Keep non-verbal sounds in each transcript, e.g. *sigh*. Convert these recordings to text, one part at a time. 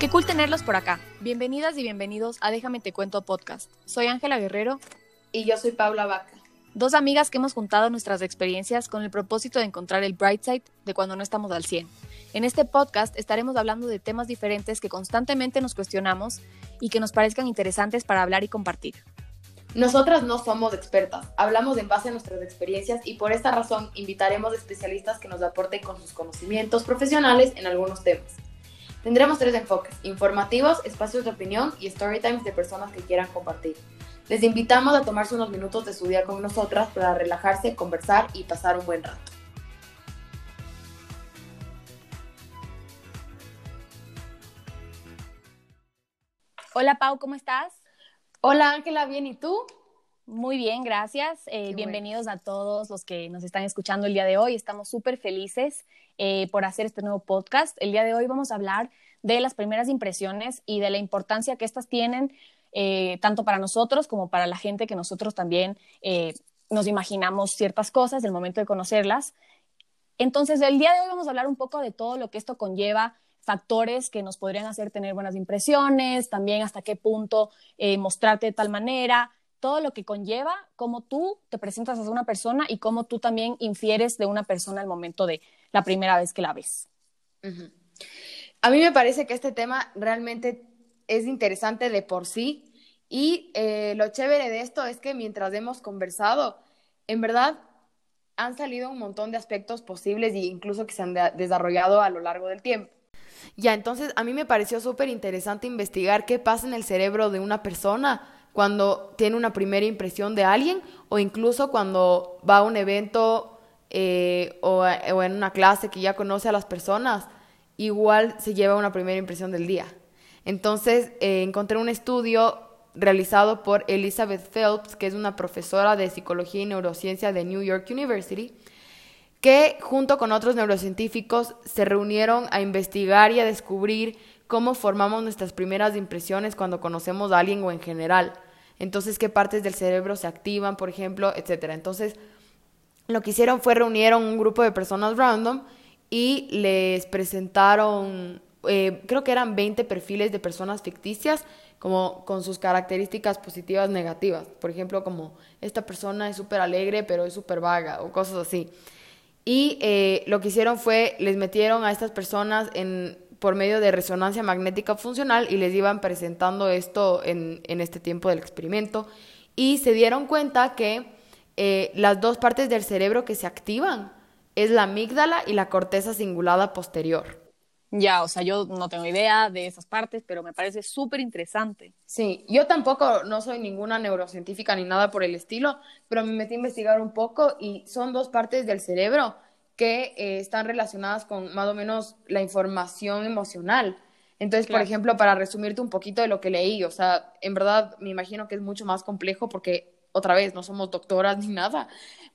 Qué cool tenerlos por acá. Bienvenidas y bienvenidos a Déjame Te Cuento Podcast. Soy Ángela Guerrero. Y yo soy Paula Vaca. Dos amigas que hemos juntado nuestras experiencias con el propósito de encontrar el bright side de cuando no estamos al 100. En este podcast estaremos hablando de temas diferentes que constantemente nos cuestionamos y que nos parezcan interesantes para hablar y compartir. Nosotras no somos expertas, hablamos en base a nuestras experiencias y por esta razón invitaremos especialistas que nos aporten con sus conocimientos profesionales en algunos temas. Tendremos tres enfoques, informativos, espacios de opinión y story times de personas que quieran compartir. Les invitamos a tomarse unos minutos de su día con nosotras para relajarse, conversar y pasar un buen rato. Hola Pau, ¿cómo estás? Hola Ángela, bien, ¿y tú? Muy bien, gracias. Eh, bienvenidos a todos los que nos están escuchando el día de hoy. Estamos súper felices eh, por hacer este nuevo podcast. El día de hoy vamos a hablar de las primeras impresiones y de la importancia que estas tienen eh, tanto para nosotros como para la gente que nosotros también nos imaginamos ciertas cosas del momento de conocerlas. Entonces, el día de hoy vamos a hablar un poco de todo lo que esto conlleva factores que nos podrían hacer tener buenas impresiones, también hasta qué punto mostrarte de tal manera, todo lo que conlleva cómo tú te presentas a una persona y cómo tú también infieres de una persona al momento de la primera vez que la ves. A mí me parece que este tema realmente es interesante de por sí y eh, lo chévere de esto es que mientras hemos conversado, en verdad han salido un montón de aspectos posibles e incluso que se han desarrollado a lo largo del tiempo. Ya, entonces a mí me pareció súper interesante investigar qué pasa en el cerebro de una persona cuando tiene una primera impresión de alguien o incluso cuando va a un evento eh, o, en una clase que ya conoce a las personas, igual se lleva una primera impresión del día. Entonces eh, encontré un estudio realizado por Elizabeth Phelps, que es una profesora de psicología y neurociencia de New York University, que junto con otros neurocientíficos se reunieron a investigar y a descubrir cómo formamos nuestras primeras impresiones cuando conocemos a alguien o en general. Entonces, qué partes del cerebro se activan, por ejemplo, etcétera. Entonces, lo que hicieron fue reunieron un grupo de personas random y les presentaron, eh, creo que eran 20 perfiles de personas ficticias, como con sus características positivas, negativas. Por ejemplo, como esta persona es súper alegre, pero es súper vaga, o cosas así. Y eh, lo que hicieron fue, les metieron a estas personas en por medio de resonancia magnética funcional y les iban presentando esto en, este tiempo del experimento y se dieron cuenta que eh, las dos partes del cerebro que se activan es la amígdala y la corteza cingulada posterior. Ya, o sea, yo no tengo idea de esas partes, pero me parece súper interesante. Sí, yo tampoco no soy ninguna neurocientífica ni nada por el estilo, pero me metí a investigar un poco y son dos partes del cerebro que eh, están relacionadas con más o menos la información emocional. Entonces, por ejemplo, para resumirte un poquito de lo que leí, o sea, en verdad me imagino que es mucho más complejo porque, otra vez, no somos doctoras *laughs* ni nada,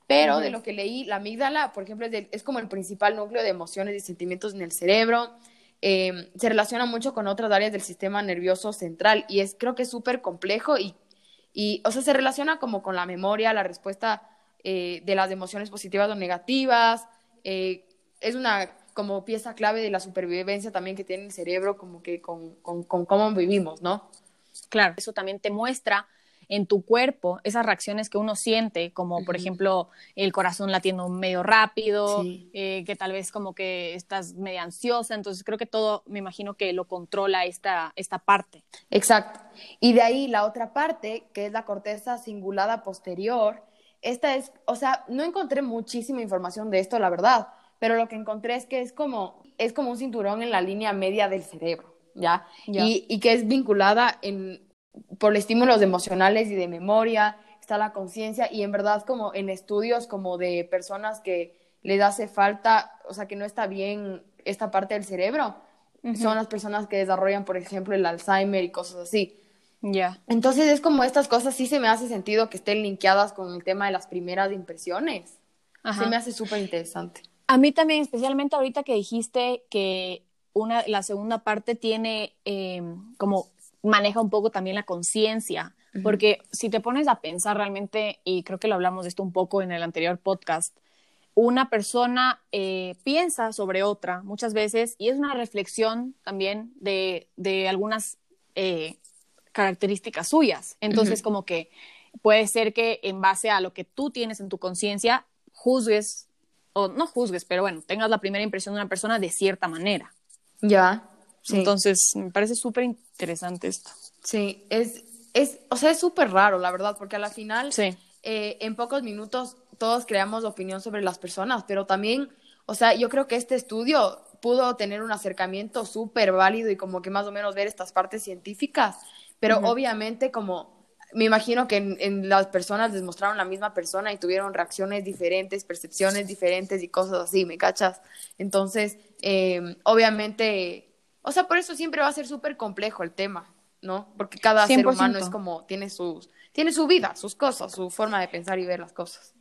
pero de lo que leí, la amígdala, por ejemplo, es, como el principal núcleo de emociones y sentimientos en el cerebro. Eh, se relaciona mucho con otras áreas del sistema nervioso central y es, creo que es súper complejo y, y, o sea, se relaciona como con la memoria, la respuesta eh, de las emociones positivas o negativas, eh, es una como pieza clave de la supervivencia también que tiene el cerebro, como que con, con, cómo vivimos, ¿no? Claro, eso también te muestra en tu cuerpo esas reacciones que uno siente, como por ejemplo el corazón latiendo medio rápido, eh, que tal vez como que estás medio ansiosa, entonces creo que todo me imagino que lo controla esta, esta parte. Exacto. Y de ahí la otra parte, que es la corteza cingulada posterior, esta es, o sea, no encontré muchísima información de esto, la verdad, pero lo que encontré es que es como, es como un cinturón en la línea media del cerebro, ¿ya? Y, y, que es vinculada en, por estímulos emocionales y de memoria, está la conciencia y en verdad como en estudios como de personas que les hace falta, o sea, que no está bien esta parte del cerebro, son las personas que desarrollan, por ejemplo, el Alzheimer y cosas así. Ya. Entonces es como estas cosas sí se me hace sentido que estén linkeadas con el tema de las primeras impresiones. Se me hace súper interesante. A mí también, especialmente ahorita que dijiste que una, la segunda parte tiene em, como maneja un poco también la conciencia, porque si te pones a pensar realmente, y creo que lo hablamos de esto un poco en el anterior podcast, una persona eh, piensa sobre otra muchas veces y es una reflexión también de, de algunas eh, características suyas. Entonces, como que puede ser que en base a lo que tú tienes en tu conciencia, juzgues, o no juzgues, pero bueno, tengas la primera impresión de una persona de cierta manera. Ya. Entonces, me parece súper interesante esto. Sí, es, es, o sea, es súper raro, la verdad, porque a la final, sí. Eh, en pocos minutos todos creamos opinión sobre las personas, pero también, o sea, yo creo que este estudio pudo tener un acercamiento súper válido y como que más o menos ver estas partes científicas, pero obviamente como me imagino que en, las personas les mostraron la misma persona y tuvieron reacciones diferentes, percepciones diferentes y cosas así, ¿me cachas? Entonces, eh, obviamente, o sea, por eso siempre va a ser súper complejo el tema, ¿no? Porque cada ser humano es como, tiene, sus, tiene su vida, sus cosas, su forma de pensar y ver las cosas.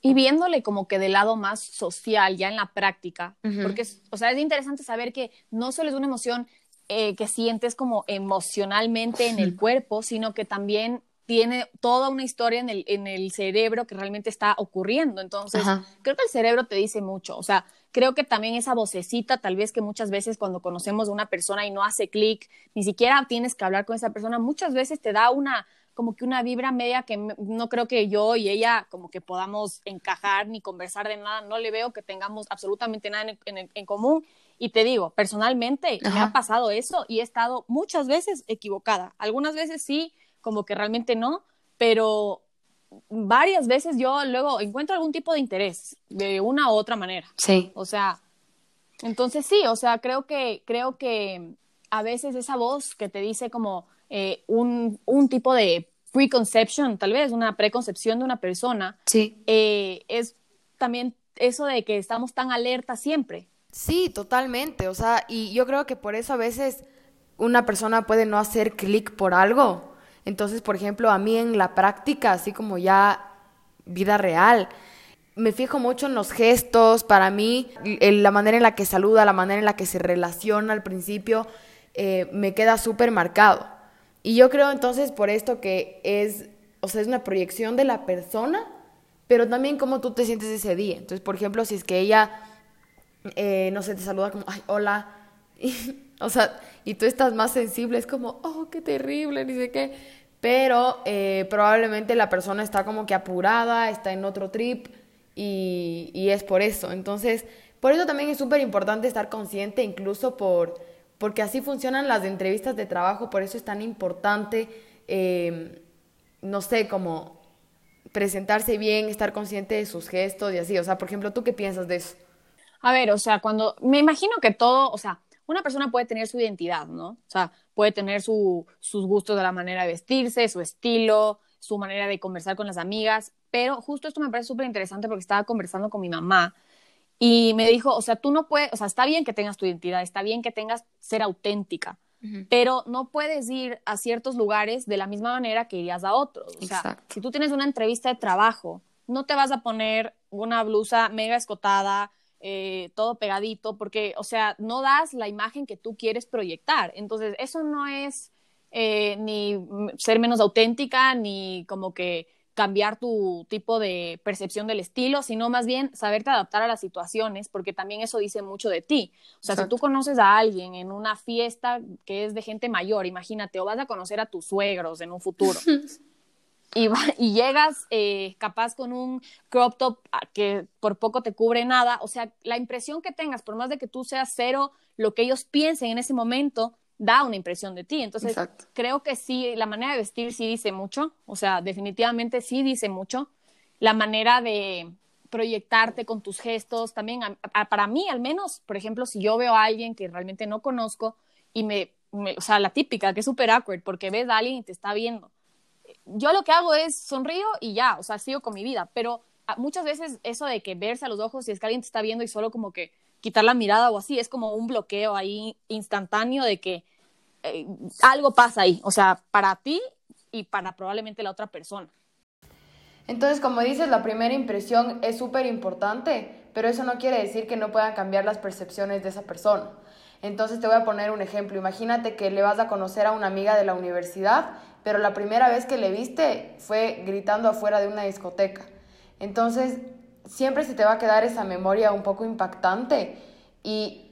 Y viéndole como que del lado más social, ya en la práctica, porque, o sea, es interesante saber que no solo es una emoción eh, que sientes como emocionalmente en el cuerpo, sino que también tiene toda una historia en el, en el cerebro que realmente está ocurriendo. Entonces, creo que el cerebro te dice mucho. O sea, creo que también esa vocecita, tal vez que muchas veces cuando conocemos a una persona y no hace clic, ni siquiera tienes que hablar con esa persona, muchas veces te da una como que una vibra media que no creo que yo y ella como que podamos encajar ni conversar de nada, no le veo que tengamos absolutamente nada en, común. Y te digo, personalmente me ha pasado eso y he estado muchas veces equivocada. Algunas veces sí, como que realmente no, pero varias veces yo luego encuentro algún tipo de interés de una u otra manera. Sí. O sea, entonces sí, o sea, creo que, creo que a veces esa voz que te dice como, eh, un, un, tipo de preconception, tal vez una preconcepción de una persona, sí. Eh, es también eso de que estamos tan alerta siempre. Sí, totalmente. O sea, y yo creo que por eso a veces una persona puede no hacer clic por algo. Entonces, por ejemplo, a mí en la práctica, así como ya vida real, me fijo mucho en los gestos. Para mí, la manera en la que saluda, la manera en la que se relaciona al principio, eh, me queda súper marcado. Y yo creo entonces por esto que es, o sea, es una proyección de la persona, pero también cómo tú te sientes ese día. Entonces, por ejemplo, si es que ella, eh, no sé, te saluda como, ay, hola, *laughs* o sea, y tú estás más sensible, es como, oh, qué terrible, ni sé qué. Pero eh, probablemente la persona está como que apurada, está en otro trip y, y es por eso. Entonces, por eso también es súper importante estar consciente, incluso por porque así funcionan las entrevistas de trabajo, por eso es tan importante, eh, no sé, como presentarse bien, estar consciente de sus gestos y así. O sea, por ejemplo, ¿tú qué piensas de eso? A ver, o sea, cuando me imagino que todo, o sea, una persona puede tener su identidad, ¿no? O sea, puede tener su, sus gustos de la manera de vestirse, su estilo, su manera de conversar con las amigas, pero justo esto me parece súper interesante porque estaba conversando con mi mamá y me dijo, o sea, tú no puedes, o sea, está bien que tengas tu identidad, está bien que tengas ser auténtica, pero no puedes ir a ciertos lugares de la misma manera que irías a otros. O sea, si tú tienes una entrevista de trabajo, no te vas a poner una blusa mega escotada, eh, todo pegadito, porque, o sea, no das la imagen que tú quieres proyectar. Entonces, eso no es eh, ni ser menos auténtica, ni como que cambiar tu tipo de percepción del estilo, sino más bien saberte adaptar a las situaciones, porque también eso dice mucho de ti. O sea, si tú conoces a alguien en una fiesta que es de gente mayor, imagínate, o vas a conocer a tus suegros en un futuro. *laughs* y, *laughs* y, llegas eh, capaz con un crop top que por poco te cubre nada, o sea, la impresión que tengas, por más de que tú seas cero, lo que ellos piensen en ese momento, da una impresión de ti. Entonces, creo que sí, la manera de vestir sí dice mucho, o sea, definitivamente sí dice mucho. La manera de proyectarte con tus gestos, también, para mí al menos, por ejemplo, si yo veo a alguien que realmente no conozco y me, o sea, la típica, que es súper awkward, porque ves a alguien y te está viendo. Yo lo que hago es sonrío y ya, o sea, sigo con mi vida, pero muchas veces eso de que verse a los ojos y es que alguien te está viendo y solo como que quitar la mirada o así, es como un bloqueo ahí instantáneo de que eh, algo pasa ahí, o sea, para ti y para probablemente la otra persona. Entonces, como dices, la primera impresión es súper importante, pero eso no quiere decir que no puedan cambiar las percepciones de esa persona. Entonces te voy a poner un ejemplo. Imagínate que le vas a conocer a una amiga de la universidad, pero la primera vez que le viste fue gritando afuera de una discoteca. Entonces, siempre se te va a quedar esa memoria un poco impactante y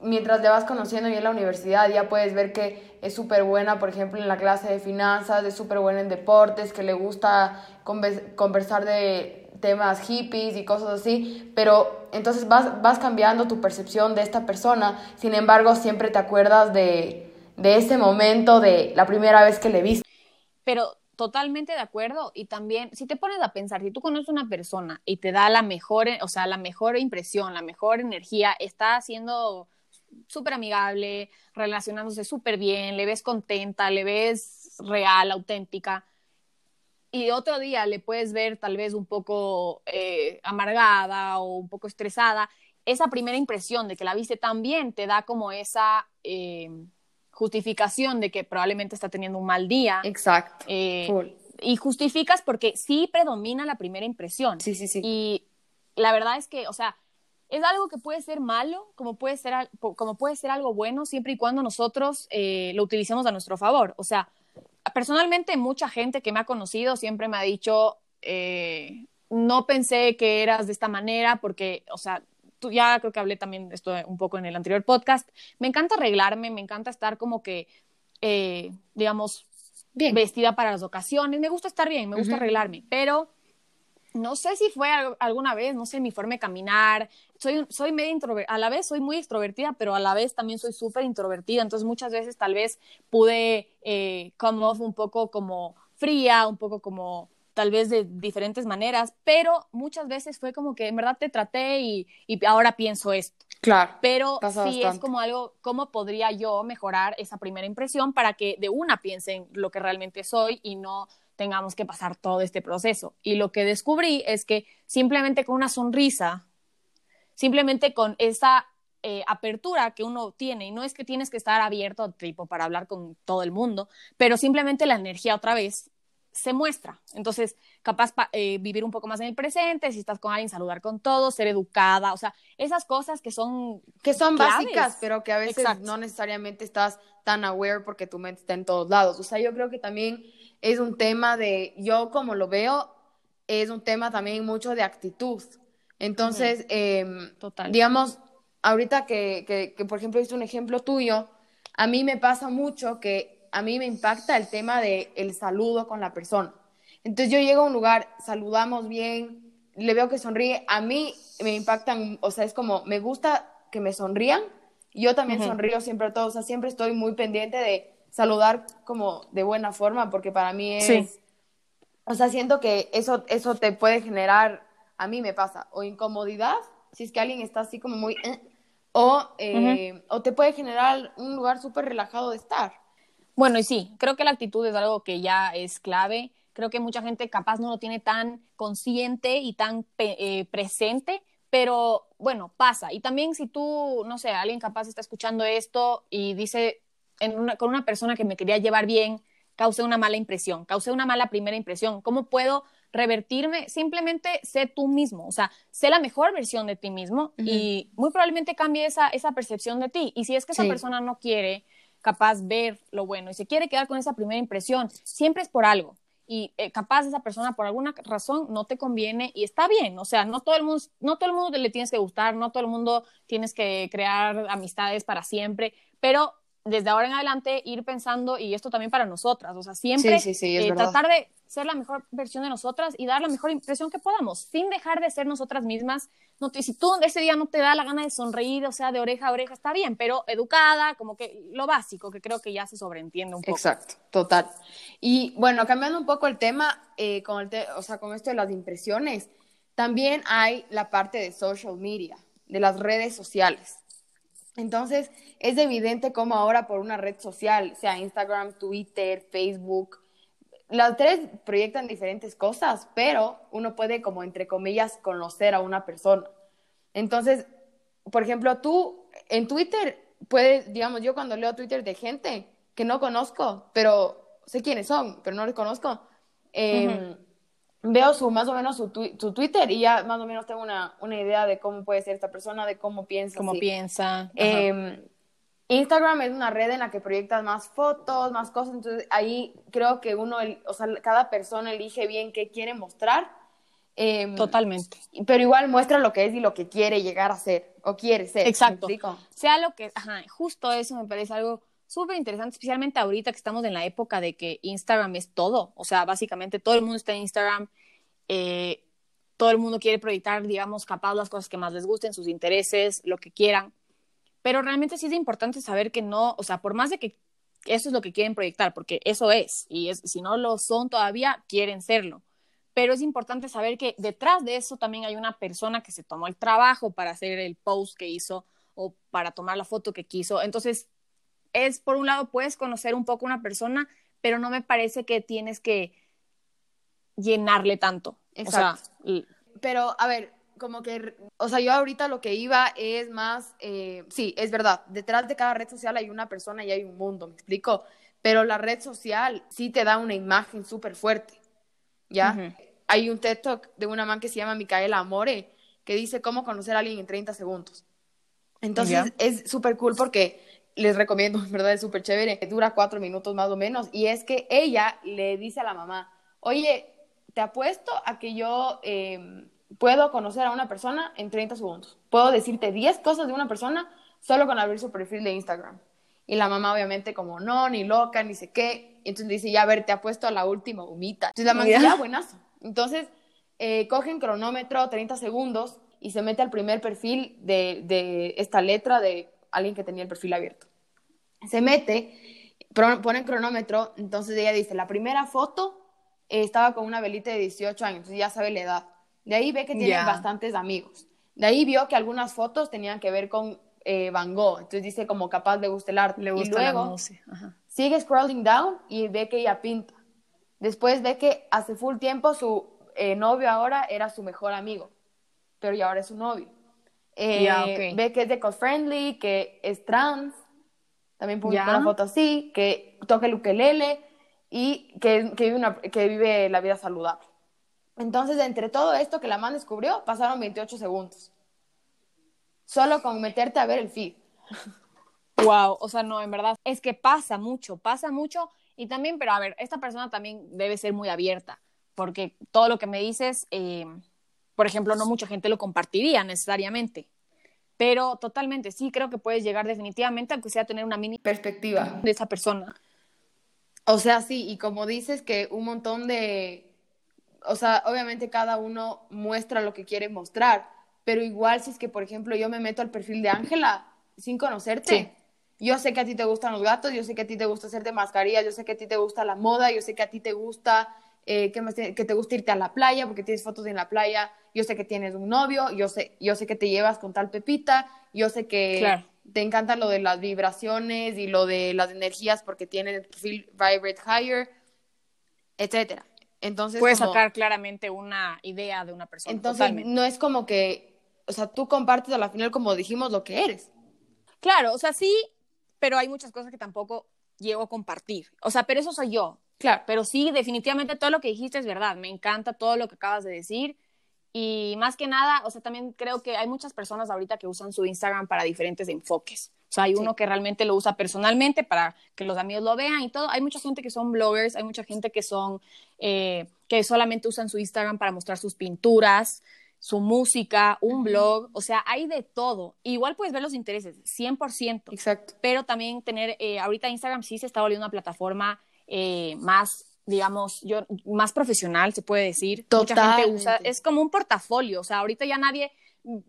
mientras le vas conociendo y en la universidad ya puedes ver que es súper buena, por ejemplo, en la clase de finanzas, es súper buena en deportes, que le gusta conversar de temas hippies y cosas así, pero entonces vas, vas cambiando tu percepción de esta persona, sin embargo siempre te acuerdas de, de ese momento, de la primera vez que le viste. Pero totalmente de acuerdo y también si te pones a pensar, si tú conoces una persona y te da la mejor, o sea, la mejor impresión, la mejor energía, está haciendo súper amigable, relacionándose súper bien, le ves contenta, le ves real, auténtica. Y otro día le puedes ver tal vez un poco eh, amargada o un poco estresada. Esa primera impresión de que la viste tan bien te da como esa eh, justificación de que probablemente está teniendo un mal día. Exacto. Eh, y justificas porque sí predomina la primera impresión. Sí, sí, sí. Y la verdad es que, o sea, es algo que puede ser malo, como puede ser, como puede ser algo bueno, siempre y cuando nosotros eh, lo utilicemos a nuestro favor. O sea, personalmente mucha gente que me ha conocido siempre me ha dicho, eh, no pensé que eras de esta manera porque, o sea, tú ya creo que hablé también de esto un poco en el anterior podcast, me encanta arreglarme, me encanta estar como que, eh, digamos, bien. vestida para las ocasiones, me gusta estar bien, me gusta arreglarme, pero no sé si fue alguna vez, no sé, mi forma de caminar, soy, soy medio introvertida, a la vez soy muy extrovertida, pero a la vez también soy súper introvertida, entonces muchas veces tal vez pude eh, come off un poco como fría, un poco como tal vez de diferentes maneras, pero muchas veces fue como que en verdad te traté y, y ahora pienso esto. Claro. Pero sí es como algo, ¿cómo podría yo mejorar esa primera impresión para que de una piensen lo que realmente soy y no tengamos que pasar todo este proceso. Y lo que descubrí es que simplemente con una sonrisa, simplemente con esa eh, apertura que uno tiene, y no es que tienes que estar abierto tipo para hablar con todo el mundo, pero simplemente la energía otra vez se muestra. Entonces, capaz eh, vivir un poco más en el presente, si estás con alguien, saludar con todos, ser educada, o sea, esas cosas que son... Que son básicas, pero que a veces no necesariamente estás tan aware porque tu mente está en todos lados. O sea, yo creo que también es un tema de, yo como lo veo, es un tema también mucho de actitud. Entonces, em, digamos, ahorita que, que, que, por ejemplo, hice un ejemplo tuyo, a mí me pasa mucho que a mí me impacta el tema del el saludo con la persona. Entonces yo llego a un lugar, saludamos bien, le veo que sonríe, a mí me impactan, o sea, es como, me gusta que me sonrían, yo también sonrío siempre a todos, o sea, siempre estoy muy pendiente de saludar como de buena forma, porque para mí es, o sea, siento que eso, eso te puede generar, a mí me pasa, o incomodidad, si es que alguien está así como muy, eh, o, eh, o te puede generar un lugar súper relajado de estar. Bueno, y sí, creo que la actitud es algo que ya es clave. Creo que mucha gente capaz no lo tiene tan consciente y tan eh, presente, pero bueno, pasa. Y también si tú, no sé, alguien capaz está escuchando esto y dice, con una persona que me quería llevar bien, causé una mala impresión, causé una mala primera impresión. ¿Cómo puedo revertirme? Simplemente sé tú mismo, o sea, sé la mejor versión de ti mismo y muy probablemente cambie esa, esa percepción de ti. Y si es que esa persona no quiere capaz ver lo bueno y se quiere quedar con esa primera impresión, siempre es por algo. Y eh, capaz esa persona por alguna razón no te conviene y está bien, o sea, no todo el mundo, no todo el mundo le tienes que gustar, no todo el mundo tienes que crear amistades para siempre, pero desde ahora en adelante ir pensando, y esto también para nosotras, o sea, siempre eh, tratar de ser la mejor versión de nosotras y dar la mejor impresión que podamos, sin dejar de ser nosotras mismas. No si tú ese día no te da la gana de sonreír, o sea, de oreja a oreja, está bien, pero educada, como que lo básico, que creo que ya se sobreentiende un poco. Exacto, total. Y bueno, cambiando un poco el tema, eh, con, el o sea, con esto de las impresiones, también hay la parte de social media, de las redes sociales. Entonces, es evidente cómo ahora por una red social, sea Instagram, Twitter, Facebook, las tres proyectan diferentes cosas, pero uno puede, como entre comillas, conocer a una persona. Entonces, por ejemplo, tú en Twitter puedes, digamos, yo cuando leo Twitter de gente que no conozco, pero sé quiénes son, pero no les conozco, eh, veo su más o menos su, Twitter y ya más o menos tengo una, idea de cómo puede ser esta persona, de cómo piensa. Cómo piensa. Em, Instagram es una red en la que proyectas más fotos, más cosas, entonces ahí creo que uno, o sea, cada persona elige bien qué quiere mostrar Em, Totalmente. Pero igual muestra lo que es y lo que quiere llegar a ser o quiere ser. Exacto. Sea lo que, ajá, justo eso me parece algo súper interesante, especialmente ahorita que estamos en la época de que Instagram es todo. O sea, básicamente todo el mundo está en Instagram. Eh, todo el mundo quiere proyectar, digamos, capaz las cosas que más les gusten, sus intereses, lo que quieran. Pero realmente sí es importante saber que no, o sea, por más de que eso es lo que quieren proyectar, porque eso es, y es, si no lo son todavía, quieren serlo. Pero es importante saber que detrás de eso también hay una persona que se tomó el trabajo para hacer el post que hizo o para tomar la foto que quiso. Entonces, es por un lado, puedes conocer un poco una persona, pero no me parece que tienes que llenarle tanto. Exacto. pero, a ver, como que, o sea, yo ahorita lo que iba es más, eh, sí, es verdad, detrás de cada red social hay una persona y hay un mundo, me explico, pero la red social sí te da una imagen súper fuerte, ¿ya? Hay un TED Talk de una man que se llama Micaela Amore que dice cómo conocer a alguien en 30 segundos. Entonces es súper cool porque les recomiendo, en *laughs* verdad es súper chévere, dura cuatro minutos más o menos, y es que ella le dice a la mamá, oye, te apuesto a que yo em, puedo conocer a una persona en 30 segundos. Puedo decirte 10 cosas de una persona solo con abrir su perfil de Instagram. Y la mamá obviamente como, no, ni loca, ni sé qué. Entonces dice, ya, a ver, te apuesto a la última humita. Entonces la mamá dice, ya, buenazo. Entonces eh, cogen cronómetro 30 segundos y se mete al primer perfil de, de esta letra de alguien que tenía el perfil abierto. Se mete, pone cronómetro, entonces ella dice, la primera foto estaba con una velita de 18 años, entonces ya sabe la edad. De ahí ve que tiene bastantes amigos. De ahí vio que algunas fotos tenían que ver con eh, Van Gogh, entonces dice como capaz de gusta el arte. Le gusta y luego sigue scrolling down y ve que ella pinta. Después ve que hace full tiempo su eh, novio ahora era su mejor amigo, pero ya ahora es su novio. Eh, ve que es eco-friendly, que es trans, también publicó una foto así, que toca el ukelele, y que, que, vive una, que vive la vida saludable. Entonces, entre todo esto que la man descubrió, pasaron 28 segundos. Solo con meterte a ver el feed. Wow, o sea, no, en verdad, es que pasa mucho, pasa mucho. Y también, pero a ver, esta persona también debe ser muy abierta, porque todo lo que me dices, eh, por ejemplo, no mucha gente lo compartiría necesariamente. Pero totalmente, sí, creo que puedes llegar definitivamente, aunque sea tener una mini perspectiva de esa persona. O sea, sí, y como dices que un montón de, o sea, obviamente cada uno muestra lo que quiere mostrar, pero igual si es que, por ejemplo, yo me meto al perfil de Ángela sin conocerte, yo sé que a ti te gustan los gatos, yo sé que a ti te gusta hacerte mascarillas, yo sé que a ti te gusta la moda, yo sé que a ti te gusta, eh, que, que te gusta irte a la playa porque tienes fotos en la playa, yo sé que tienes un novio, yo sé, yo sé que te llevas con tal pepita, yo sé que... Claro te encanta lo de las vibraciones y lo de las energías porque tiene el perfil Vibrate Higher, etcétera. Entonces, puedes sacar claramente una idea de una persona. Entonces, no es como que, o sea, tú compartes a la final, como dijimos, lo que eres. Claro, o sea, sí, pero hay muchas cosas que tampoco llego a compartir. O sea, pero eso soy yo. Claro. Pero sí, definitivamente todo lo que dijiste es verdad. Me encanta todo lo que acabas de decir. Y más que nada, o sea, también creo que hay muchas personas ahorita que usan su Instagram para diferentes enfoques. O sea, hay uno que realmente lo usa personalmente para que los amigos lo vean y todo. Hay mucha gente que son bloggers, hay mucha gente que son, eh, que solamente usan su Instagram para mostrar sus pinturas, su música, un blog. O sea, hay de todo. Igual puedes ver los intereses, 100%. Exacto. Pero también tener, eh, ahorita Instagram sí se está volviendo una plataforma eh, más digamos, yo, más profesional, se puede decir. Mucha gente usa, es como un portafolio, o sea, ahorita ya nadie,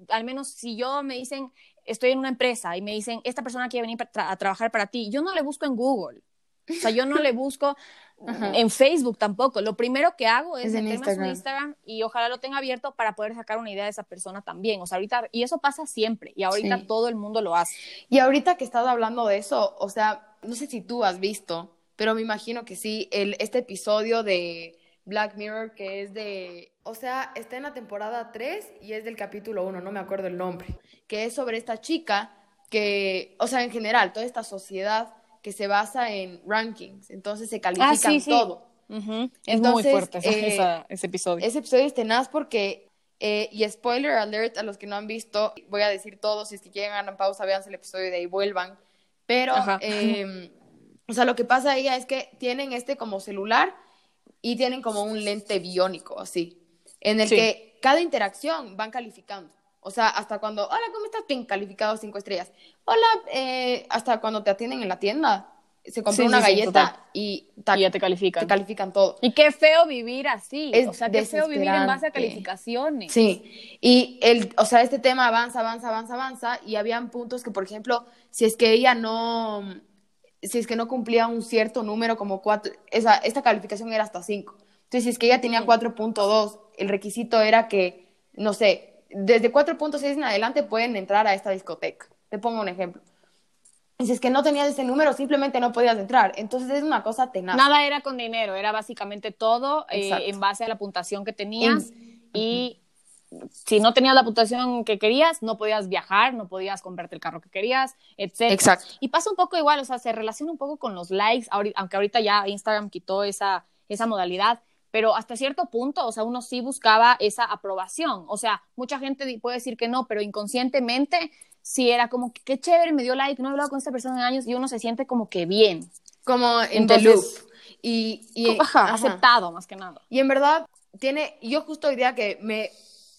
al menos si yo me dicen, estoy en una empresa y me dicen, esta persona quiere venir a trabajar para ti, yo no le busco en Google. O sea, yo no le busco *laughs* en Facebook tampoco. Lo primero que hago es, meterme en su Instagram y ojalá lo tenga abierto para poder sacar una idea de esa persona también. O sea, ahorita, y eso pasa siempre, y ahorita todo el mundo lo hace. Y ahorita que estás hablando de eso, o sea, no sé si tú has visto, pero me imagino que sí, el, este episodio de Black Mirror que es de, o sea, está en la temporada 3 y es del capítulo 1, no me acuerdo el nombre, que es sobre esta chica que, o sea, en general, toda esta sociedad que se basa en rankings, entonces se califican ah, todo. Es muy fuerte eh, ese episodio. Ese episodio es tenaz porque, eh, y spoiler alert a los que no han visto, voy a decir todo, si es que quieren ganar pausa, vean el episodio de ahí vuelvan, pero... Eh, o sea, lo que pasa ahí es que tienen este como celular y tienen como un lente biónico, así. en el que cada interacción van calificando. O sea, hasta cuando, hola, ¿cómo estás? Bien, calificado cinco estrellas. Hola, eh, hasta cuando te atienden en la tienda, se compró una galleta y, ya te califican. Te califican todo. Y qué feo vivir así. o sea, qué feo vivir en base a calificaciones. Sí. Y el, o sea, este tema avanza, avanza, avanza, avanza. Y habían puntos que, por ejemplo, si es que ella no, si es que no cumplía un cierto número, como cuatro, esa, esta calificación era hasta cinco. Entonces, si es que ella tenía 4.2, el requisito era que, no sé, desde 4.6 en adelante pueden entrar a esta discoteca. Te pongo un ejemplo. Si es que no tenías ese número, simplemente no podías entrar. Entonces es una cosa tenaz. Nada era con dinero, era básicamente todo eh, en base a la puntuación que tenías. Y si no tenías la puntuación que querías, no podías viajar, no podías comprarte el carro que querías, etc. Exacto. Y pasa un poco igual, o sea, se relaciona un poco con los likes, aunque ahorita ya Instagram quitó esa, esa modalidad pero hasta cierto punto, o sea, uno sí buscaba esa aprobación. O sea, mucha gente puede decir que no, pero inconscientemente sí era como que qué chévere, me dio like, no he hablado con esta persona en años y uno se siente como que bien. Como en the loop. Y, y aceptado más que nada. Y en verdad, tiene, yo justo hoy día que me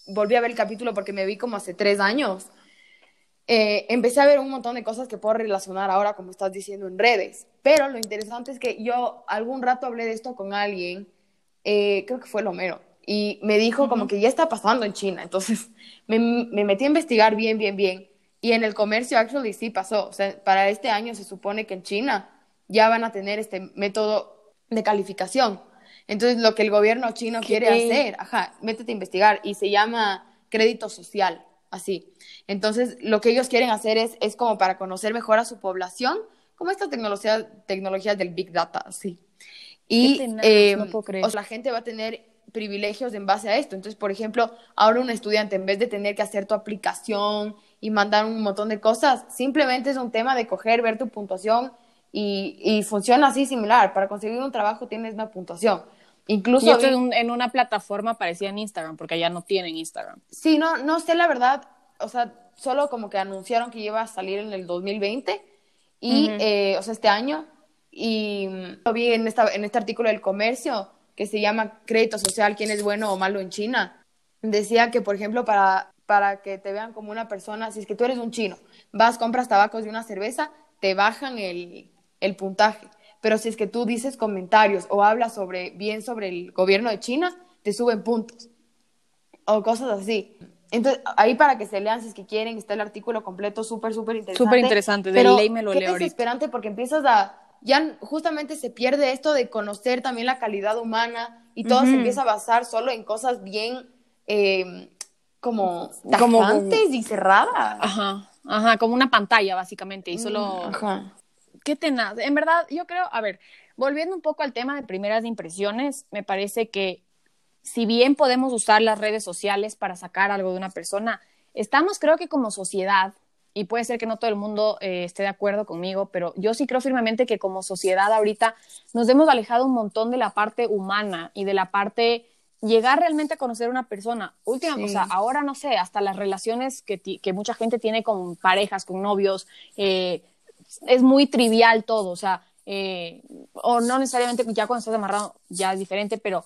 volví a ver el capítulo porque me vi como hace tres años, eh, empecé a ver un montón de cosas que puedo relacionar ahora, como estás diciendo, en redes. Pero lo interesante es que yo algún rato hablé de esto con alguien eh, creo que fue el Homero, y me dijo como que ya está pasando en China. Entonces *laughs* me, me, metí a investigar bien, bien, bien. Y en el comercio, actually, sí pasó. O sea, para este año se supone que en China ya van a tener este método de calificación. Entonces, lo que el gobierno chino quiere hacer, ajá, métete a investigar, y se llama crédito social, así. Entonces, lo que ellos quieren hacer es, es como para conocer mejor a su población, como esta tecnología, tecnologías del Big Data, así. Y eh, la gente va a tener privilegios en base a esto. Entonces, por ejemplo, ahora un estudiante, en vez de tener que hacer tu aplicación y mandar un montón de cosas, simplemente es un tema de coger, ver tu puntuación y, y funciona así similar. Para conseguir un trabajo tienes una puntuación. Incluso en, una plataforma parecía en Instagram, porque allá no tienen Instagram. Sí, no, no sé la verdad, o sea, solo como que anunciaron que iba a salir en el 2020 y, eh, o sea, este año, y lo vi en, esta, en este artículo del comercio que se llama Crédito Social, quién es bueno o malo en China. Decía que, por ejemplo, para, para que te vean como una persona, si es que tú eres un chino, vas, compras tabacos y una cerveza, te bajan el, el puntaje. Pero si es que tú dices comentarios o hablas sobre, bien sobre el gobierno de China, te suben puntos. O cosas así. Entonces, ahí para que se lean, si es que quieren, está el artículo completo, súper, súper interesante. Súper interesante, de ley me lo leo ahorita. desesperante porque empiezas a ya justamente se pierde esto de conocer también la calidad humana y todo se empieza a basar solo en cosas bien eh, como tajantes y cerradas. Ajá, ajá, como una pantalla básicamente y solo... Ajá. Qué tenaz. En verdad, yo creo, a ver, volviendo un poco al tema de primeras impresiones, me parece que si bien podemos usar las redes sociales para sacar algo de una persona, estamos creo que como sociedad y puede ser que no todo el mundo eh, esté de acuerdo conmigo, pero yo sí creo firmemente que como sociedad ahorita nos hemos alejado un montón de la parte humana y de la parte llegar realmente a conocer a una persona. Última cosa, ahora no sé, hasta las relaciones que, que, mucha gente tiene con parejas, con novios, eh, es muy trivial todo, o sea, eh, o no necesariamente ya cuando estás amarrado ya es diferente, pero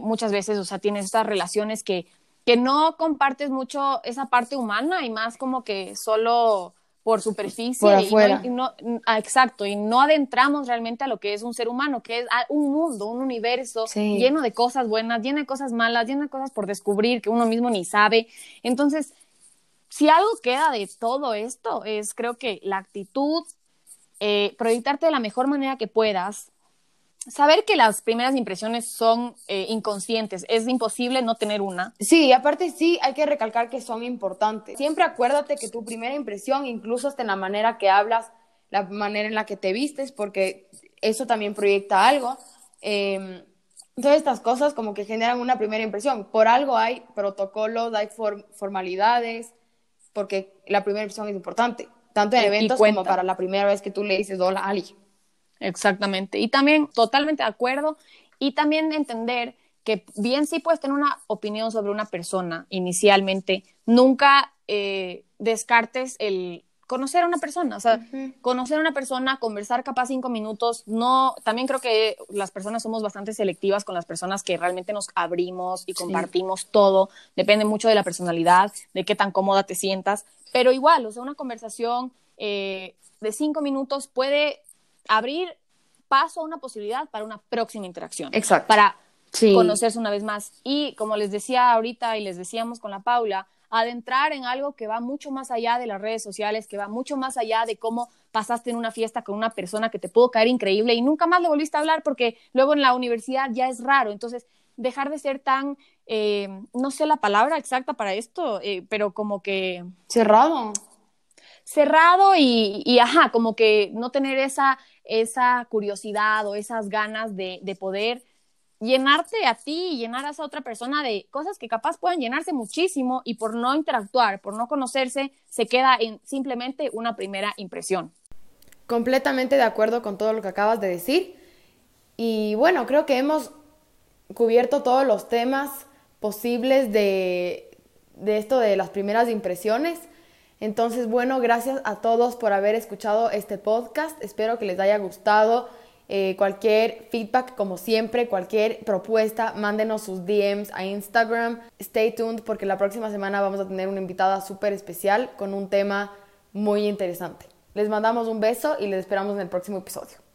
muchas veces, o sea, tienes estas relaciones que que no compartes mucho esa parte humana y más como que solo por superficie por y no, ah, exacto y no adentramos realmente a lo que es un ser humano que es ah, un mundo un universo lleno de cosas buenas lleno de cosas malas lleno de cosas por descubrir que uno mismo ni sabe. Entonces si algo queda de todo esto es creo que la actitud eh, proyectarte de la mejor manera que puedas saber que las primeras impresiones son eh, inconscientes, es imposible no tener una. Sí, y aparte sí hay que recalcar que son importantes. Siempre acuérdate que tu primera impresión, incluso hasta en la manera que hablas, la manera en la que te vistes, porque eso también proyecta algo. Eh, todas estas cosas como que generan una primera impresión. Por algo hay protocolos, hay formalidades, porque la primera impresión es importante, tanto en eventos como para la primera vez que tú le dices hola a alguien. Exactamente. Y también totalmente de acuerdo. Y también entender que bien sí puedes tener una opinión sobre una persona inicialmente, nunca eh, descartes el conocer a una persona, o sea, conocer a una persona, conversar capaz cinco minutos, no, también creo que las personas somos bastante selectivas con las personas que realmente nos abrimos y compartimos todo, depende mucho de la personalidad, de qué tan cómoda te sientas, pero igual, o sea, una conversación eh, de cinco minutos puede abrir paso a una posibilidad para una próxima interacción. Exacto. Para conocerse una vez más. Y como les decía ahorita y les decíamos con la Paula, adentrar en algo que va mucho más allá de las redes sociales, que va mucho más allá de cómo pasaste en una fiesta con una persona que te pudo caer increíble y nunca más le volviste a hablar porque luego en la universidad ya es raro. Entonces, dejar de ser tan, eh, no sé la palabra exacta para esto, eh, pero como que... Cerrado. Cerrado y, y, ajá, como que no tener esa, esa curiosidad o esas ganas de, de poder llenarte a ti y llenar a esa otra persona de cosas que capaz pueden llenarse muchísimo y por no interactuar, por no conocerse, se queda en simplemente una primera impresión. Completamente de acuerdo con todo lo que acabas de decir. Y bueno, creo que hemos cubierto todos los temas posibles de, de esto de las primeras impresiones. Entonces, bueno, gracias a todos por haber escuchado este podcast. Espero que les haya gustado eh, cualquier feedback, como siempre, cualquier propuesta, mándenos sus DMs a Instagram. Stay tuned porque la próxima semana vamos a tener una invitada súper especial con un tema muy interesante. Les mandamos un beso y les esperamos en el próximo episodio.